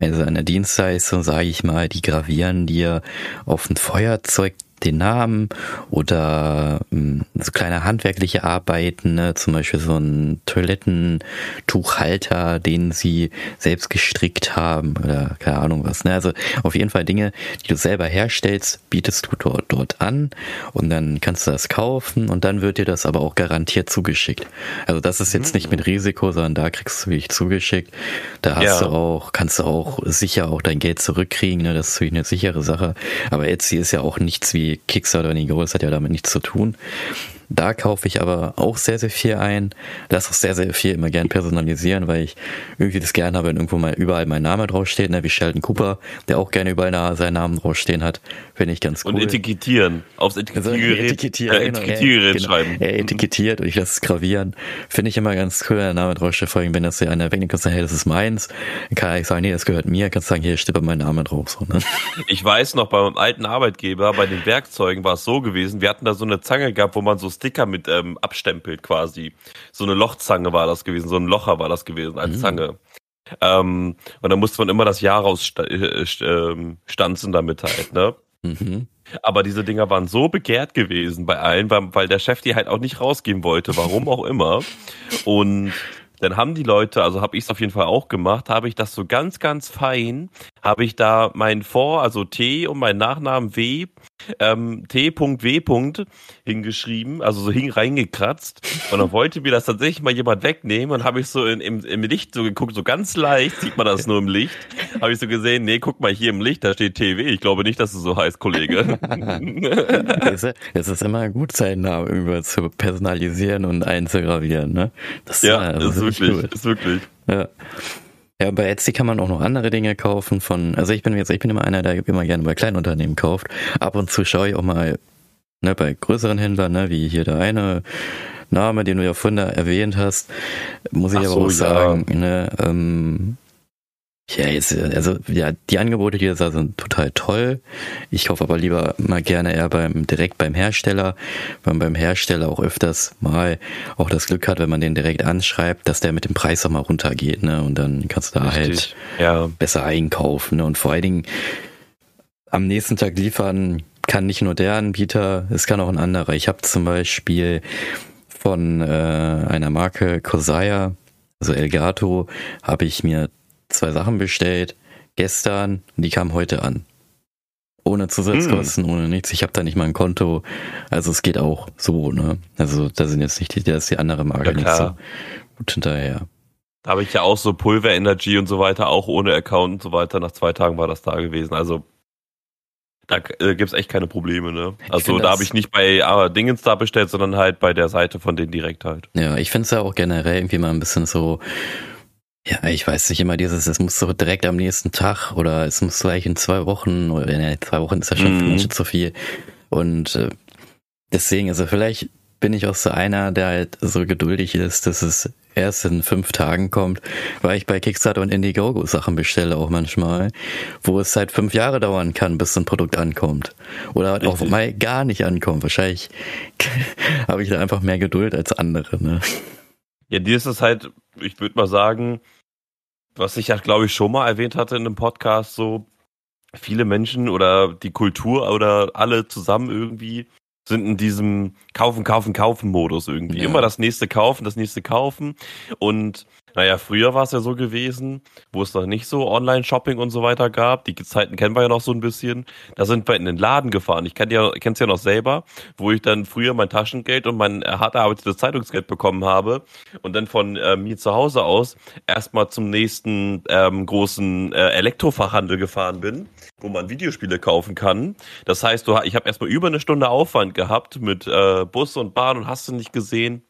S1: also eine Dienstleistung, sage ich mal, die gravieren dir auf ein Feuerzeug den Namen oder ähm, so kleine handwerkliche Arbeiten, ne? zum Beispiel so ein Toilettentuchhalter, den sie selbst gestrickt haben oder keine Ahnung was. Ne? Also auf jeden Fall Dinge, die du selber herstellst, bietest du dort, dort an und dann kannst du das kaufen und dann wird dir das aber auch garantiert zugeschickt. Also das ist jetzt nicht mit Risiko, sondern da kriegst du wirklich zugeschickt. Da hast ja. du auch, kannst du auch sicher auch dein Geld zurückkriegen, ne? das ist natürlich eine sichere Sache. Aber Etsy ist ja auch nichts wie Kickstarter und Indiegogo, das hat ja damit nichts zu tun. Da kaufe ich aber auch sehr, sehr viel ein. Lass auch sehr, sehr viel immer gern personalisieren, weil ich irgendwie das gern habe, wenn irgendwo mal überall mein Name draufsteht, ne? wie Sheldon Cooper, der auch gerne überall seinen Namen draufstehen hat. Finde ich ganz cool.
S2: Und etikettieren. Aufs Etikettiergerät, also etikettieren, äh, Etikettiergerät genau, schreiben.
S1: Er etikettiert und ich lasse es gravieren. Finde ich immer ganz cool, wenn der Name draufsteht. Vor allem, wenn das ja einer wegnehmen kannst, hey, das ist meins. Dann kann ich sagen, nee, das gehört mir. Kannst sagen, hier steht mein Name drauf. So, ne?
S2: Ich weiß noch, bei meinem alten Arbeitgeber, bei den Werkzeugen war es so gewesen, wir hatten da so eine Zange gehabt, wo man so Sticker mit ähm, abstempelt quasi. So eine Lochzange war das gewesen, so ein Locher war das gewesen als mhm. Zange. Ähm, und da musste man immer das Jahr rausstanzen äh, damit halt, ne? Mhm. Aber diese Dinger waren so begehrt gewesen bei allen, weil, weil der Chef die halt auch nicht rausgeben wollte, warum auch immer. Und dann haben die Leute, also habe ich es auf jeden Fall auch gemacht, habe ich das so ganz, ganz fein, habe ich da mein Vor, also T und mein Nachnamen W, ähm, T.W. hingeschrieben, also so hing reingekratzt. Und dann wollte mir das tatsächlich mal jemand wegnehmen und habe ich so in, im, im Licht so geguckt, so ganz leicht, sieht man das nur im Licht, habe ich so gesehen, nee, guck mal hier im Licht, da steht TW. Ich glaube nicht, dass es so heißt, Kollege.
S1: es ist immer gut, seinen Namen irgendwie zu personalisieren und einzugravieren, ne?
S2: Das, ja, das ist wirklich, cool. ist wirklich.
S1: Ja. Ja, bei Etsy kann man auch noch andere Dinge kaufen von, also ich bin jetzt, ich bin immer einer, der immer gerne bei kleinen Unternehmen kauft. Ab und zu schaue ich auch mal, ne, bei größeren Händlern, ne, wie hier der eine Name, den du ja vorhin erwähnt hast, muss ich Ach aber so, auch sagen, ja. ne, ähm, ja, jetzt, also ja, die Angebote, da sind total toll. Ich kaufe aber lieber mal gerne eher beim direkt beim Hersteller, weil man beim Hersteller auch öfters mal auch das Glück hat, wenn man den direkt anschreibt, dass der mit dem Preis auch mal runtergeht, ne? Und dann kannst du da Richtig. halt ja. besser einkaufen. Ne? Und vor allen Dingen am nächsten Tag liefern kann nicht nur der Anbieter, es kann auch ein anderer. Ich habe zum Beispiel von äh, einer Marke Cosaya, also Elgato, habe ich mir zwei Sachen bestellt, gestern, die kamen heute an. Ohne Zusatzkosten, hm. ohne nichts. Ich habe da nicht mal ein Konto. Also es geht auch so, ne? Also da sind jetzt nicht die, da ist die andere Marke ja, nicht so gut hinterher.
S2: Da habe ich ja auch so Pulver Energy und so weiter, auch ohne Account und so weiter. Nach zwei Tagen war das da gewesen. Also da äh, gibt's echt keine Probleme, ne? Also da habe ich nicht bei ah, Dingens da bestellt, sondern halt bei der Seite von denen direkt halt.
S1: Ja, ich finde es ja auch generell irgendwie mal ein bisschen so ja, ich weiß nicht immer dieses, es muss so direkt am nächsten Tag oder es muss gleich in zwei Wochen oder in zwei Wochen ist ja schon mhm. für zu viel. Und äh, deswegen, also vielleicht bin ich auch so einer, der halt so geduldig ist, dass es erst in fünf Tagen kommt, weil ich bei Kickstarter und Indiegogo Sachen bestelle auch manchmal, wo es seit fünf Jahre dauern kann, bis ein Produkt ankommt. Oder halt auch mal gar nicht ankommt. Wahrscheinlich habe ich da einfach mehr Geduld als andere. Ne?
S2: Ja, dir ist es halt, ich würde mal sagen, was ich ja, glaube ich, schon mal erwähnt hatte in einem Podcast, so viele Menschen oder die Kultur oder alle zusammen irgendwie sind in diesem Kaufen, Kaufen, Kaufen Modus irgendwie. Ja. Immer das nächste kaufen, das nächste kaufen. Und Naja, früher war es ja so gewesen, wo es noch nicht so Online-Shopping und so weiter gab. Die Zeiten kennen wir ja noch so ein bisschen. Da sind wir in den Laden gefahren. Ich kenn ja, kenn's ja noch selber, wo ich dann früher mein Taschengeld und mein hart erarbeitetes Zeitungsgeld bekommen habe und dann von äh, mir zu Hause aus erstmal zum nächsten ähm, großen äh, Elektrofachhandel gefahren bin, wo man Videospiele kaufen kann. Das heißt, du, ich habe erstmal über eine Stunde Aufwand gehabt mit äh, Bus und Bahn und hast du nicht gesehen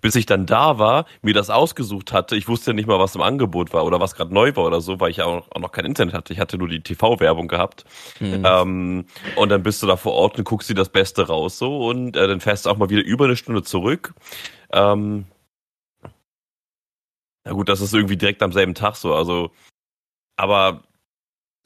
S2: bis ich dann da war, mir das ausgesucht hatte. Ich wusste ja nicht mal, was im Angebot war oder was gerade neu war oder so, weil ich ja auch, noch kein Internet hatte. Ich hatte nur die TV-Werbung gehabt. Mhm. Ähm, und dann bist du da vor Ort und guckst dir das Beste raus so und äh, dann fährst du auch mal wieder über eine Stunde zurück. Ähm, na gut, das ist irgendwie direkt am selben Tag so, also aber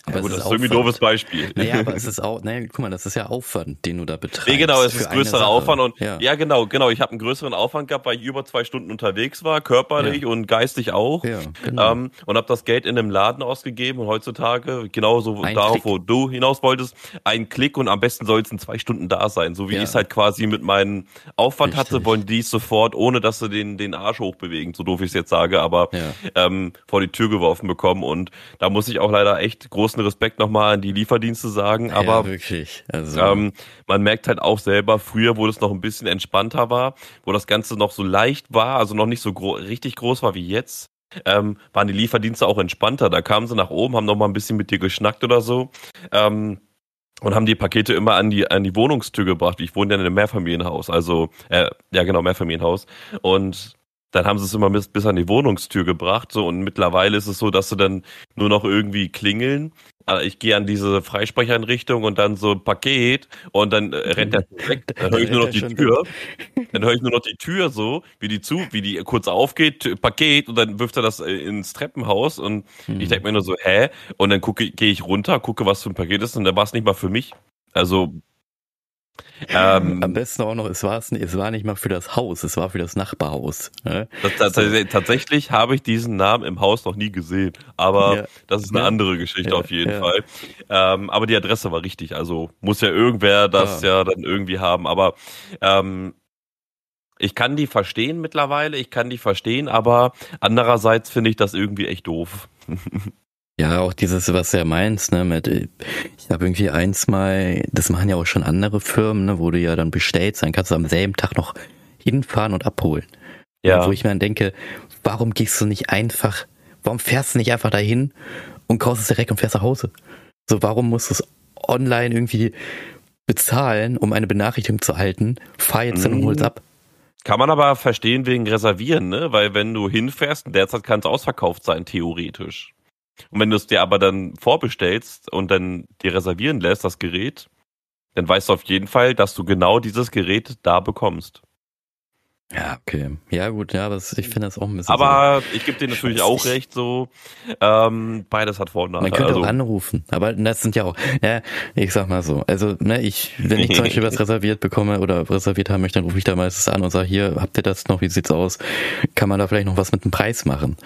S1: aber ja, gut, das ist irgendwie ein doofes Beispiel. Naja, aber es ist auch, naja, guck mal, das ist ja Aufwand, den du da betreibst. Nee,
S2: genau, es ist größerer Aufwand und ja. ja. genau, genau. Ich habe einen größeren Aufwand gehabt, weil ich über zwei Stunden unterwegs war, körperlich ja. und geistig auch. Ja, genau. Ähm, und habe das Geld in einem Laden ausgegeben und heutzutage, genauso ein darauf, Klick. wo du hinaus wolltest, ein Klick und am besten soll es in zwei Stunden da sein. So wie ich es halt quasi mit meinem Aufwand Richtig. hatte, wollen die es sofort, ohne dass sie den, den Arsch hochbewegen, so doof ich es jetzt sage, aber ähm, vor die Tür geworfen bekommen. Und da muss ich auch leider echt groß großen Respekt nochmal an die Lieferdienste sagen, aber ja,
S1: wirklich.
S2: Also. Ähm, man merkt halt auch selber, früher, wo es noch ein bisschen entspannter war, wo das Ganze noch so leicht war, also noch nicht so gro richtig groß war wie jetzt, ähm, waren die Lieferdienste auch entspannter. Da kamen sie nach oben, haben noch mal ein bisschen mit dir geschnackt oder so. Ähm, und haben die Pakete immer an die an die Wohnungstür gebracht. Ich wohne ja in einem Mehrfamilienhaus, also äh, ja genau Mehrfamilienhaus und dann haben sie es immer bis, bis an die Wohnungstür gebracht. So, und mittlerweile ist es so, dass sie dann nur noch irgendwie klingeln. Ich gehe an diese Freisprecheinrichtung und dann so Paket und dann äh, rennt der weg. Dann höre ich nur noch die Tür. Dann höre ich nur noch die Tür so, wie die zu, wie die kurz aufgeht, Paket und dann wirft er das äh, ins Treppenhaus und hm. ich denke mir nur so, hä? Und dann gucke, gehe ich runter, gucke, was für ein Paket ist und dann war es nicht mal für mich. Also
S1: ähm, Am besten auch noch, es war, es war nicht mal für das Haus, es war für das Nachbarhaus.
S2: Ne? Das, das, tatsächlich habe ich diesen Namen im Haus noch nie gesehen, aber ja. das ist eine ja. andere Geschichte ja. auf jeden Fall. Ähm, aber die Adresse war richtig, also muss ja irgendwer das ja, dann irgendwie haben. Aber ähm, ich kann die verstehen mittlerweile, ich kann die verstehen, aber andererseits finde ich das irgendwie echt doof.
S1: Ja, auch dieses, was du ja meinst, ne, mit, ich habe irgendwie eins mal, das machen ja auch schon andere Firmen, ne, wo du ja dann bestellst, dann kannst du am selben Tag noch hinfahren und abholen. Ja. Und wo ich mir dann denke, warum gehst du nicht einfach, warum fährst du nicht einfach dahin und kaufst es direkt und fährst nach Hause? So, warum musst du es online irgendwie bezahlen, um eine Benachrichtigung zu halten? Fahr jetzt hin und hol's ab.
S2: Kann man aber verstehen wegen Reservieren, ne? Weil wenn du hinfährst, derzeit kann es ausverkauft sein, theoretisch. Und wenn du es dir aber dann vorbestellst und dann dir reservieren lässt, das Gerät, dann weißt du auf jeden Fall, dass du genau dieses Gerät da bekommst.
S1: Ja, okay. Ja, gut, ja, aber ich finde das auch ein bisschen.
S2: Aber so ich gebe dir natürlich auch recht, so ähm, beides hat Vor- und
S1: Nachteile. Man könnte also, auch anrufen, aber das sind ja auch, ja, ich sag mal so. Also, ne, ich, wenn ich zum Beispiel was reserviert bekomme oder reserviert haben möchte, dann rufe ich da meistens an und sage, hier, habt ihr das noch, wie sieht's aus? Kann man da vielleicht noch was mit dem Preis machen?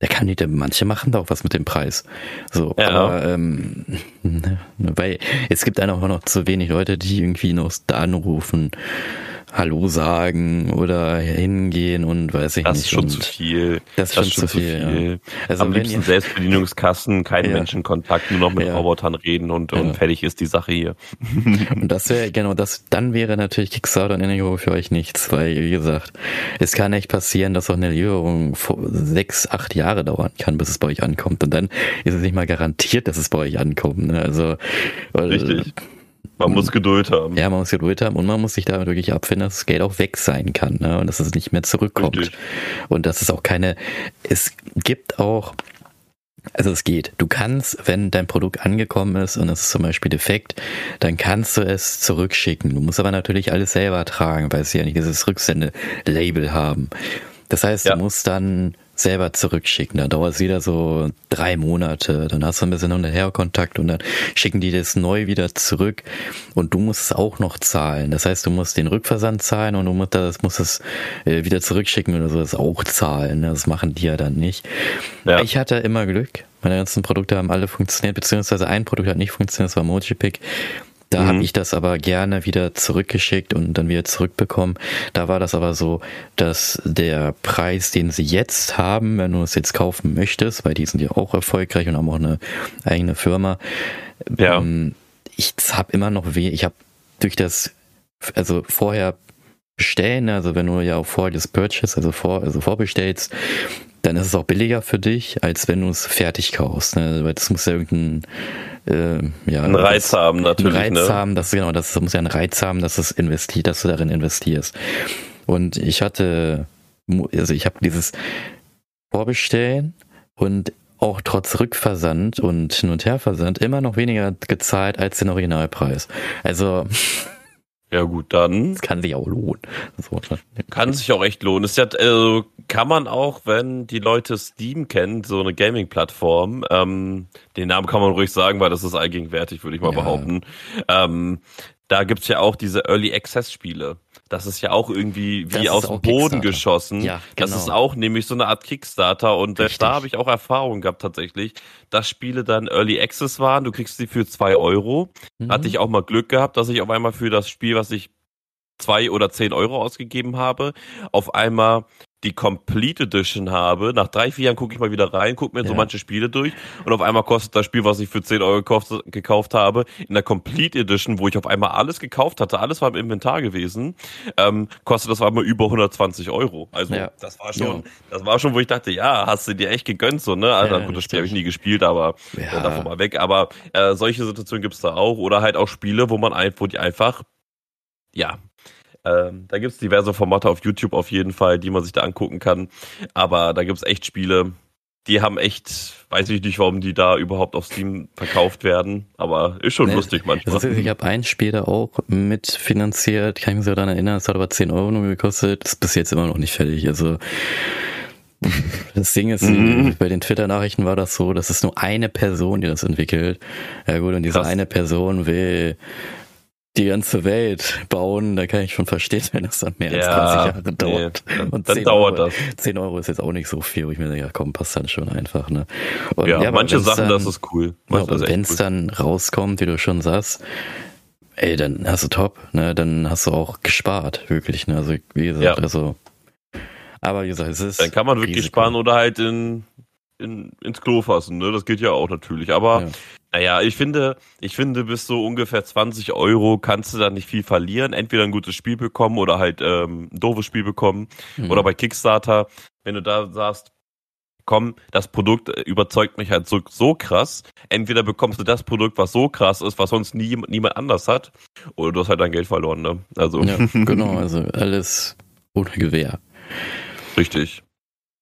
S1: Der kann nicht, manche machen da auch was mit dem Preis. So, ja. aber ähm, ne, weil es gibt einfach noch zu wenig Leute, die irgendwie noch da anrufen Hallo sagen oder hingehen und weiß ich
S2: das
S1: nicht.
S2: Das ist schon zu viel.
S1: Das ist das schon zu viel. viel. Ja.
S2: Also Am liebsten ihr, Selbstbedienungskassen, kein ja. Menschenkontakt, nur noch mit ja. Robotern reden und, und fertig ist die Sache hier.
S1: Und das wäre, genau, das, dann wäre natürlich Kickstarter und Indiegogo für euch nichts, weil, wie gesagt, es kann echt passieren, dass auch eine Lieferung sechs, acht Jahre dauern kann, bis es bei euch ankommt. Und dann ist es nicht mal garantiert, dass es bei euch ankommt. Ne? Also,
S2: Richtig. Man muss Geduld haben.
S1: Ja, man muss Geduld haben und man muss sich damit wirklich abfinden, dass das Geld auch weg sein kann ne? und dass es nicht mehr zurückkommt. Richtig. Und dass es auch keine, es gibt auch, also es geht. Du kannst, wenn dein Produkt angekommen ist und es ist zum Beispiel defekt, dann kannst du es zurückschicken. Du musst aber natürlich alles selber tragen, weil sie ja nicht dieses Rücksende-Label haben. Das heißt, ja. du musst dann selber zurückschicken. Da dauert es wieder so drei Monate. Dann hast du ein bisschen Hinterher-Kontakt und dann schicken die das neu wieder zurück und du musst es auch noch zahlen. Das heißt, du musst den Rückversand zahlen und du musst, das, musst es äh, wieder zurückschicken oder so, das auch zahlen. Das machen die ja dann nicht. Ja. Ich hatte immer Glück. Meine ganzen Produkte haben alle funktioniert, beziehungsweise ein Produkt hat nicht funktioniert, das war Mojipick Da mhm. habe ich das aber gerne wieder zurückgeschickt und dann wieder zurückbekommen. Da war das aber so, dass der Preis, den sie jetzt haben, wenn du es jetzt kaufen möchtest, weil die sind ja auch erfolgreich und haben auch eine eigene Firma. Ja. Ähm, ich habe immer noch weh. Ich habe durch das, also vorher bestellen, also wenn du ja auch vorher das Purchase, also vor, also vorbestellst, dann ist es auch billiger für dich, als wenn du es fertig kaufst. Ne? Weil das muss ja irgendein äh, ja,
S2: einen Reiz das, haben natürlich.
S1: Einen Reiz
S2: ne?
S1: haben, das genau, das muss ja einen Reiz haben, dass es investiert, dass du darin investierst. Und ich hatte, also ich habe dieses Vorbestellen und auch trotz Rückversand und Hin- und Herversand immer noch weniger gezahlt als den Originalpreis. Also
S2: ja gut, dann.
S1: Das kann sich auch lohnen. So.
S2: Kann sich auch echt lohnen. Ist ja, also kann man auch, wenn die Leute Steam kennen, so eine Gaming-Plattform, ähm, den Namen kann man ruhig sagen, weil das ist allgegenwärtig, würde ich mal ja. behaupten. Ähm, da gibt's ja auch diese Early Access Spiele. Das ist ja auch irgendwie wie aus dem Boden geschossen. Ja, genau. Das ist auch nämlich so eine Art Kickstarter und Richtig. da habe ich auch Erfahrung gehabt tatsächlich, dass Spiele dann Early Access waren. Du kriegst sie für zwei Euro. Mhm. Hatte ich auch mal Glück gehabt, dass ich auf einmal für das Spiel, was ich zwei oder zehn Euro ausgegeben habe, auf einmal die Complete Edition habe. Nach drei, vier Jahren gucke ich mal wieder rein, gucke mir ja. so manche Spiele durch und auf einmal kostet das Spiel, was ich für 10 Euro gekauft, gekauft habe, in der Complete Edition, wo ich auf einmal alles gekauft hatte, alles war im Inventar gewesen, ähm, kostet das auf einmal über 120 Euro. Also ja. das war schon, ja. das war schon, wo ich dachte, ja, hast du dir echt gegönnt so, ne? Also gut, das Spiel habe ich nie gespielt, aber ja. davon mal weg. Aber äh, solche Situationen gibt's da auch. Oder halt auch Spiele, wo man ein, wo die einfach ja, ähm, da gibt's diverse Formate auf YouTube auf jeden Fall, die man sich da angucken kann. Aber da gibt's echt Spiele, die haben echt, weiß ich nicht, warum die da überhaupt auf Steam verkauft werden, aber ist schon nee, lustig manchmal.
S1: Ist, ich habe ein Spiel da auch mitfinanziert, kann ich mich so daran erinnern, es hat aber 10 Euro nur gekostet, ist bis jetzt immer noch nicht fertig, also das Ding ist, mhm. bei den Twitter-Nachrichten war das so, dass es nur eine Person, die das entwickelt. Ja gut, und diese Krass. eine Person will die ganze Welt bauen, da kann ich schon verstehen, wenn das dann mehr ja, als 20 Jahre dauert.
S2: Nee, dann, und dann dauert
S1: Euro,
S2: das.
S1: 10 Euro ist jetzt auch nicht so viel, wo ich mir denke, ja komm, passt dann schon einfach. Ne?
S2: Und, ja, ja manche Sachen, dann, das ist cool.
S1: Ja, wenn es cool. dann rauskommt, wie du schon sagst, ey, dann hast du top, ne? Dann hast du auch gespart, wirklich. Ne? Also wie gesagt, also aber wie gesagt, es ist.
S2: Dann kann man wirklich Risiko. sparen oder halt in, in, ins Klo fassen, ne? Das geht ja auch natürlich. Aber ja. Naja, ich finde, ich finde, bis so ungefähr 20 Euro kannst du da nicht viel verlieren. Entweder ein gutes Spiel bekommen oder halt ähm, ein doofes Spiel bekommen. Mhm. Oder bei Kickstarter, wenn du da sagst, komm, das Produkt überzeugt mich halt so, so krass. Entweder bekommst du das Produkt, was so krass ist, was sonst nie, niemand anders hat, oder du hast halt dein Geld verloren, ne?
S1: Also. Ja, genau, also alles ohne Gewehr.
S2: Richtig.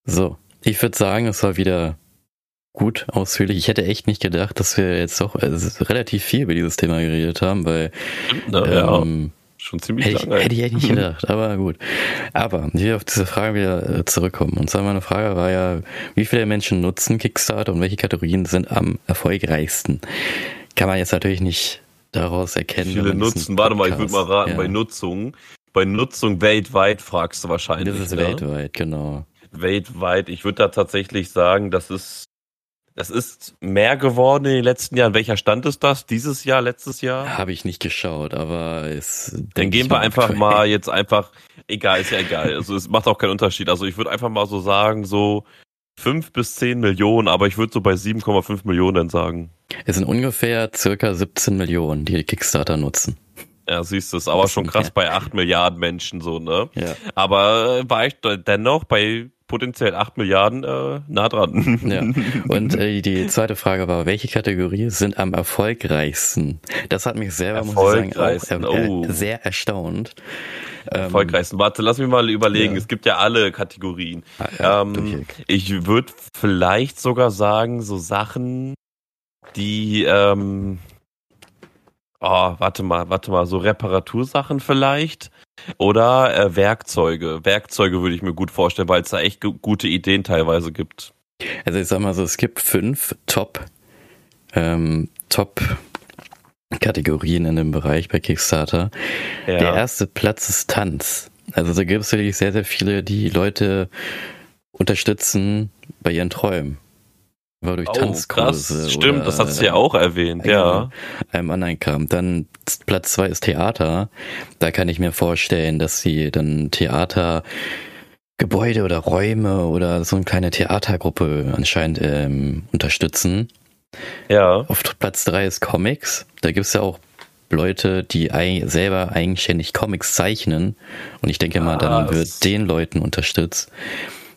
S1: So, ich würde sagen, es war wieder gut ausführlich. Ich hätte echt nicht gedacht, dass wir jetzt doch also relativ viel über dieses Thema geredet haben, weil
S2: Na, ähm, ja, schon ziemlich
S1: hätte lange. Ich, hätte ich echt nicht gedacht, aber gut. Aber hier auf diese Frage wieder äh, zurückkommen. Und zwar meine Frage war ja, wie viele Menschen nutzen Kickstarter und welche Kategorien sind am erfolgreichsten? Kann man jetzt natürlich nicht daraus erkennen. Wie
S2: viele nutzen? Warte mal, ich würde mal raten, ja. bei Nutzung. Bei Nutzung weltweit fragst du wahrscheinlich.
S1: Das ist ne? weltweit, genau.
S2: Weltweit. Ich würde da tatsächlich sagen, das ist das ist mehr geworden in den letzten Jahren. Welcher Stand ist das? Dieses Jahr, letztes Jahr?
S1: Habe ich nicht geschaut, aber es.
S2: Dann gehen wir einfach aktuell. mal jetzt einfach. Egal, ist ja egal. Also es macht auch keinen Unterschied. Also ich würde einfach mal so sagen, so fünf bis zehn Millionen, aber ich würde so bei 7,5 Millionen sagen.
S1: Es sind ungefähr circa 17 Millionen, die Kickstarter nutzen.
S2: Ja, siehst du, ist aber schon krass bei 8 Milliarden Menschen so, ne? Ja. Aber war ich dennoch bei potenziell 8 Milliarden äh, nah dran.
S1: Ja. Und äh, die zweite Frage war, welche Kategorie sind am erfolgreichsten? Das hat mich selber, muss ich sagen, auch äh, oh. sehr erstaunt.
S2: Ähm, erfolgreichsten. Warte, lass mich mal überlegen. Ja. Es gibt ja alle Kategorien. Ah, ja, ähm, ich würde vielleicht sogar sagen, so Sachen, die ähm, oh, warte mal, warte mal, so Reparatursachen vielleicht. Oder äh, Werkzeuge. Werkzeuge würde ich mir gut vorstellen, weil es da echt gute Ideen teilweise gibt.
S1: Also ich sag mal so, es gibt fünf Top, ähm, Top Kategorien in dem Bereich bei Kickstarter. Ja. Der erste Platz ist Tanz. Also da gibt es wirklich sehr, sehr viele, die Leute unterstützen bei ihren Träumen. War durch
S2: Oh,
S1: Tanzkurse.
S2: krass. Stimmt, das hast du ja auch erwähnt, ja.
S1: Einem anderen Kram. Dann Platz zwei ist Theater. Da kann ich mir vorstellen, dass sie dann Theater Gebäude oder Räume oder so eine kleine Theatergruppe anscheinend ähm, unterstützen.
S2: Ja.
S1: Auf Platz drei ist Comics. Da gibt's ja auch Leute, die ei selber eigenständig Comics zeichnen. Und ich denke mal, dann
S2: Ah,
S1: wird den Leuten unterstützt.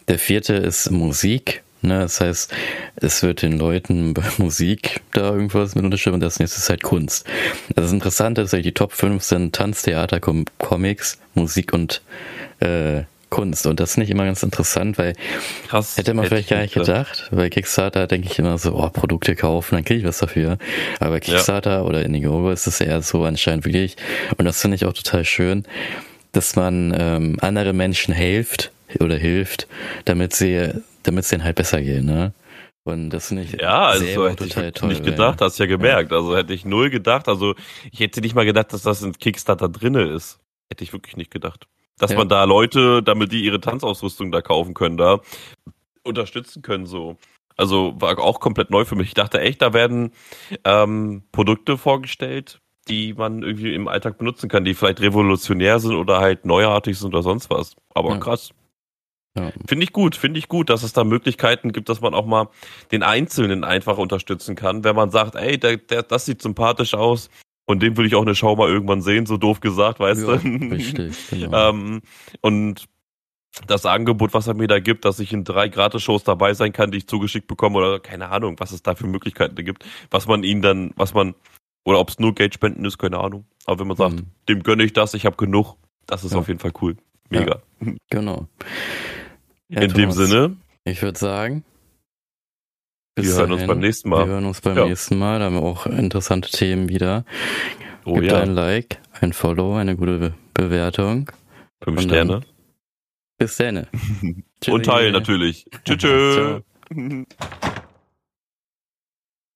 S1: Der vierte ist Musik. Ne? Das heißt, es wird den Leuten bei Musik da irgendwas mit unterstützt und das nächste ist halt Kunst. Also das Interessante ist, die Top 5 sind Tanz, Theater, Com Comics, Musik und äh, Kunst. Und das finde ich immer ganz interessant, weil
S2: Krass.
S1: Hätte man vielleicht
S2: ich
S1: gar nicht gedacht. Bei Kickstarter denke ich immer so, oh, Produkte kaufen, dann kriege ich was dafür. Aber bei Kickstarter oder Indiegogo ist es eher so anscheinend wirklich. Und das finde ich auch total schön, dass man ähm, andere Menschen hilft oder hilft, damit sie, damit es denen halt besser geht, ne? Und das ich
S2: Ja, also hätte ich
S1: toll.
S2: nicht gedacht, hast ja gemerkt. Also hätte ich null gedacht. Also ich hätte nicht mal gedacht, dass das in Kickstarter drinne ist. Hätte ich wirklich nicht gedacht. Dass
S1: Ja.
S2: man da Leute, damit die ihre Tanzausrüstung da kaufen können, da unterstützen können so. Also war auch komplett neu für mich. Ich dachte echt, da werden ähm, Produkte vorgestellt, die man irgendwie im Alltag benutzen kann, die vielleicht revolutionär sind oder halt neuartig sind oder sonst was. Aber
S1: Ja.
S2: krass.
S1: Ja.
S2: Finde ich gut, finde ich gut, dass es da Möglichkeiten gibt, dass man auch mal den Einzelnen einfach unterstützen kann, wenn man sagt, ey, der, der, das sieht sympathisch aus und dem will ich auch eine Show mal irgendwann sehen, so doof gesagt, weißt
S1: Ja,
S2: du?
S1: richtig, genau.
S2: ähm, und das Angebot, was er mir da gibt, dass ich in drei Gratis-Shows dabei sein kann, die ich zugeschickt bekomme oder keine Ahnung, was es da für Möglichkeiten gibt, was man ihnen dann, was man, oder ob es nur Geldspenden ist, keine Ahnung. Aber wenn man sagt,
S1: Mhm.
S2: dem gönne ich das, ich habe genug, das ist
S1: Ja.
S2: auf jeden Fall cool. Mega.
S1: Genau. Ja,
S2: in dem
S1: Thomas,
S2: Sinne,
S1: Ich würde sagen,
S2: wir hören uns
S1: dahin.
S2: beim nächsten
S1: Wir
S2: Mal.
S1: hören uns beim
S2: Ja.
S1: nächsten Mal. Da haben wir auch interessante Themen wieder.
S2: Oh
S1: Gebt
S2: ja,
S1: ein Like, ein Follow, eine gute Be Bewertung.
S2: fünf
S1: und
S2: Sterne.
S1: Bis dann.
S2: Und teilen natürlich. Tschüss. tschüss.
S1: Ciao.